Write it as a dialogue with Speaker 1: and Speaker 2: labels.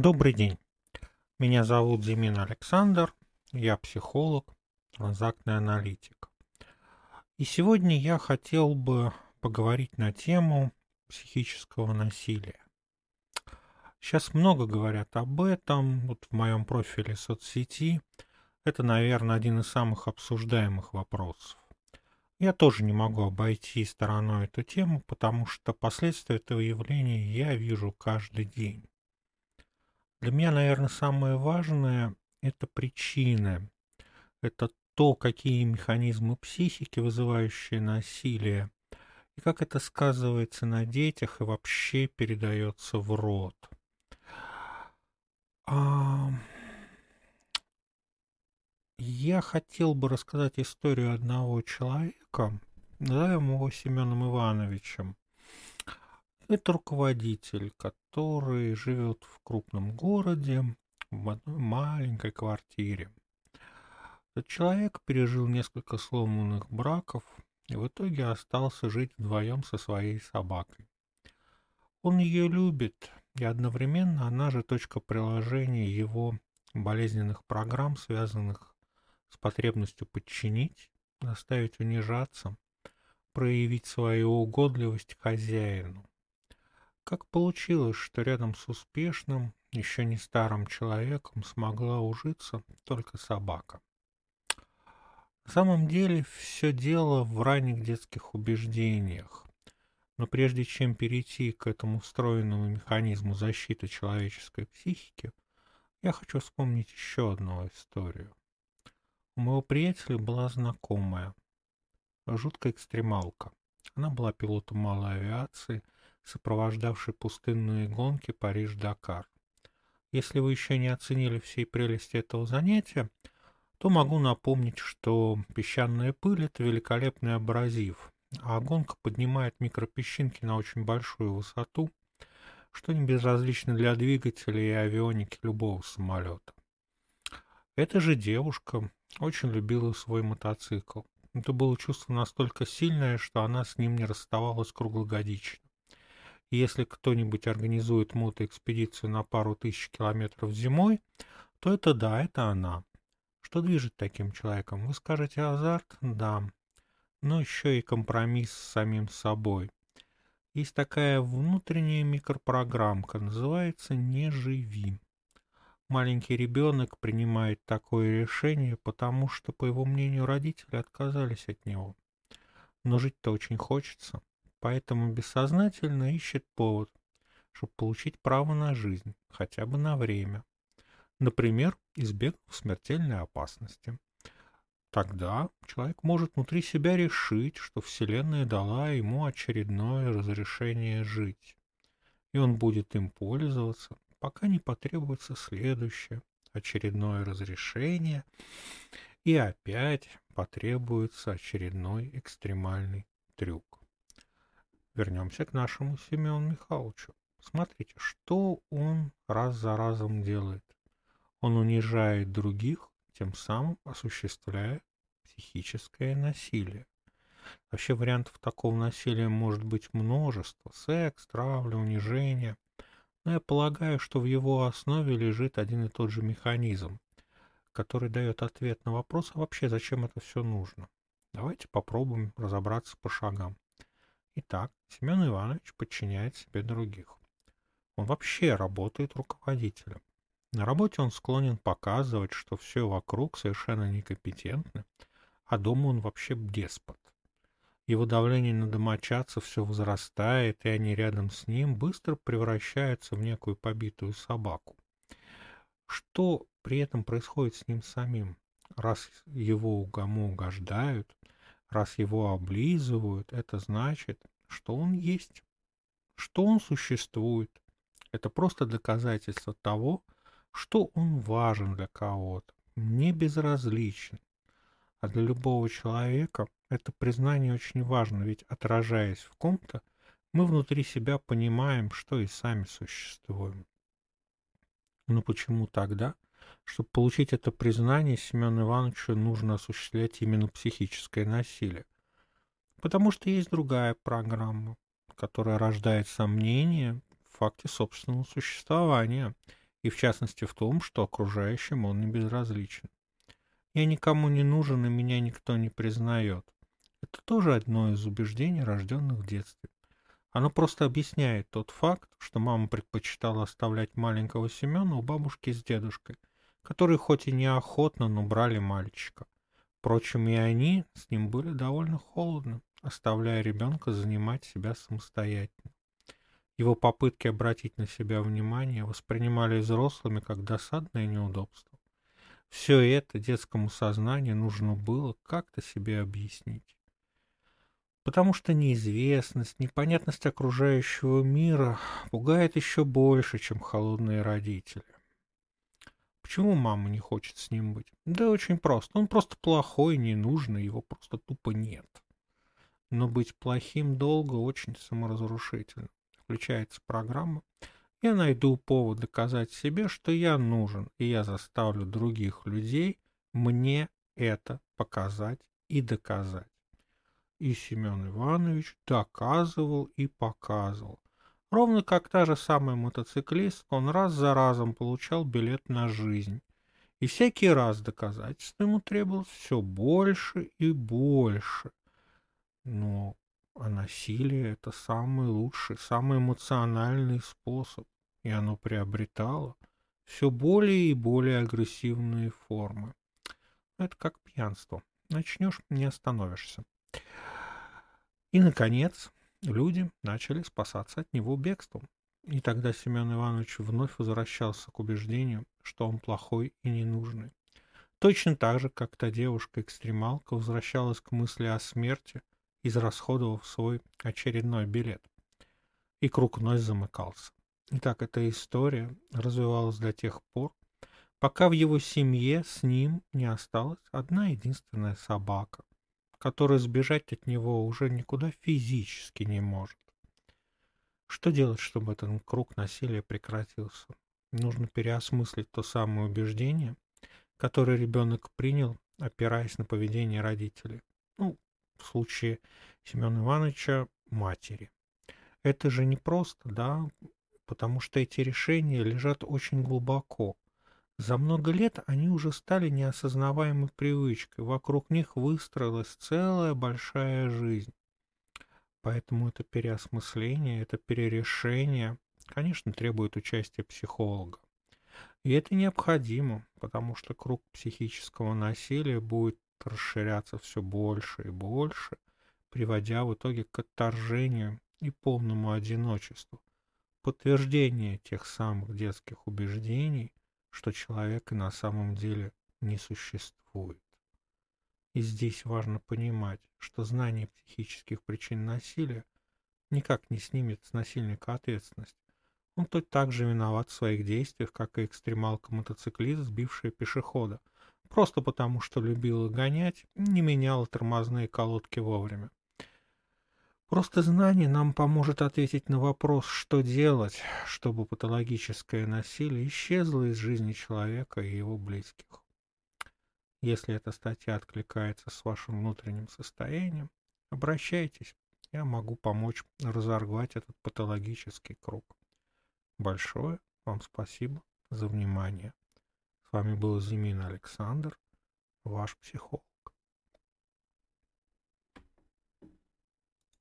Speaker 1: Добрый день. Меня зовут Зимин Александр. Я психолог, транзактный аналитик. И сегодня я хотел бы поговорить на тему психического насилия. Сейчас много говорят об этом. Вот в моем профиле соцсети это, наверное, один из самых обсуждаемых вопросов. Я тоже не могу обойти стороной эту тему, потому что последствия этого явления я вижу каждый день. Для меня, наверное, самое важное– это причины. Это то, какие механизмы психики, вызывающие насилие, и как это сказывается на детях и вообще передается в род. А... Я хотел бы рассказать историю одного человека, назовем его Семеном Ивановичем. Это руководитель, который живет в крупном городе, в одной маленькой квартире. Этот человек пережил несколько сломанных браков и в итоге остался жить вдвоем со своей собакой. Он ее любит, и одновременно она же точка приложения его болезненных программ, связанных с потребностью подчинить, заставить унижаться, проявить свою угодливость хозяину. Как получилось, что рядом с успешным, еще не старым человеком смогла ужиться только собака? На самом деле все дело в ранних детских убеждениях. Но прежде чем перейти к этому встроенному механизму защиты человеческой психики, я хочу вспомнить еще одну историю. У моего приятеля была знакомая, жуткая экстремалка. Она была пилотом малой авиации, сопровождавшей пустынные гонки Париж-Дакар. Если вы еще не оценили всей прелести этого занятия, то могу напомнить, что песчаная пыль – это великолепный абразив, а гонка поднимает микропесчинки на очень большую высоту, что не безразлично для двигателя и авионики любого самолета. Эта же девушка очень любила свой мотоцикл. Это было чувство настолько сильное, что она с ним не расставалась круглогодично. Если кто-нибудь организует мотоэкспедицию на пару тысяч километров зимой, то это да, это она. Что движет таким человеком? Вы скажете азарт? Да. Но еще и компромисс с самим собой. Есть такая внутренняя микропрограммка, называется «Не живи». Маленький ребенок принимает такое решение, потому что, по его мнению, родители отказались от него. Но жить-то очень хочется, поэтому бессознательно ищет повод, чтобы получить право на жизнь, хотя бы на время. Например, избегнув смертельной опасности. Тогда человек может внутри себя решить, что Вселенная дала ему очередное разрешение жить. И он будет им пользоваться, пока не потребуется следующее, очередное разрешение, и опять потребуется очередной экстремальный трюк. Вернемся к нашему Семену Михайловичу. Смотрите, что он раз за разом делает. Он унижает других, тем самым осуществляя психическое насилие. Вообще вариантов такого насилия может быть множество. Секс, травля, унижение – но я полагаю, что в его основе лежит один и тот же механизм, который дает ответ на вопрос, а вообще зачем это все нужно. Давайте попробуем разобраться по шагам. Итак, Семен Иванович подчиняет себе других. Он вообще работает руководителем. На работе он склонен показывать, что все вокруг совершенно некомпетентны, а дома он вообще деспот. Его давление на домочадцев все возрастает, и они рядом с ним быстро превращаются в некую побитую собаку. Что при этом происходит с ним самим? Раз его угому угождают, раз его облизывают, это значит, что он есть, что он существует. Это просто доказательство того, что он важен для кого-то, не безразличен. А для любого человека это признание очень важно, ведь отражаясь в ком-то, мы внутри себя понимаем, что и сами существуем. Но почему тогда? Чтобы получить это признание, Семену Ивановичу нужно осуществлять именно психическое насилие. Потому что есть другая программа, которая рождает сомнения в факте собственного существования и в частности в том, что окружающим он не безразличен. Я никому не нужен, и меня никто не признает. Это тоже одно из убеждений, рожденных в детстве. Оно просто объясняет тот факт, что мама предпочитала оставлять маленького Семена у бабушки с дедушкой, которые хоть и неохотно, но брали мальчика. Впрочем, и они с ним были довольно холодны, оставляя ребенка занимать себя самостоятельно. Его попытки обратить на себя внимание воспринимали взрослыми как досадное неудобство. Все это детскому сознанию нужно было как-то себе объяснить. Потому что неизвестность, непонятность окружающего мира пугает еще больше, чем холодные родители. Почему мама не хочет с ним быть? Да очень просто. Он просто плохой, ненужный, его просто тупо нет. Но быть плохим долго очень саморазрушительно включается программа, я найду повод доказать себе, что я нужен, и я заставлю других людей мне это показать и доказать. И Семен Иванович доказывал и показывал. Ровно как та же самая мотоциклистка, он раз за разом получал билет на жизнь. И всякий раз доказательств ему требовалось все больше и больше. Но а насилие — это самый лучший, самый эмоциональный способ, и оно приобретало все более и более агрессивные формы. Это как пьянство. Начнешь — не остановишься. И, наконец, люди начали спасаться от него бегством. И тогда Семен Иванович вновь возвращался к убеждению, что он плохой и ненужный. Точно так же, как та девушка-экстремалка возвращалась к мысли о смерти — израсходовав свой очередной билет. И круг вновь замыкался. Итак, эта история развивалась до тех пор, пока в его семье с ним не осталась одна единственная собака, которая сбежать от него уже никуда физически не может. Что делать, чтобы этот круг насилия прекратился? Нужно переосмыслить то самое убеждение, которое ребенок принял, опираясь на поведение родителей. Ну, в случае Семена Ивановича матери. Это же не просто, да, потому что эти решения лежат очень глубоко. За много лет они уже стали неосознаваемой привычкой, вокруг них выстроилась целая большая жизнь. Поэтому это переосмысление, это перерешение, конечно, требует участия психолога. И это необходимо, потому что круг психического насилия будет расширяться все больше и больше, приводя в итоге к отторжению и полному одиночеству. Подтверждение тех самых детских убеждений, что человека на самом деле не существует. И здесь важно понимать, что знание психических причин насилия никак не снимет с насильника ответственность. Он тот так же виноват в своих действиях, как и экстремалка-мотоциклист, сбившая пешехода – просто потому, что любила гонять, не меняла тормозные колодки вовремя. Просто знание нам поможет ответить на вопрос, что делать, чтобы патологическое насилие исчезло из жизни человека и его близких. Если эта статья откликается с вашим внутренним состоянием, обращайтесь, я могу помочь разорвать этот патологический круг. Большое вам спасибо за внимание. С вами был Зимин Александр, ваш психолог.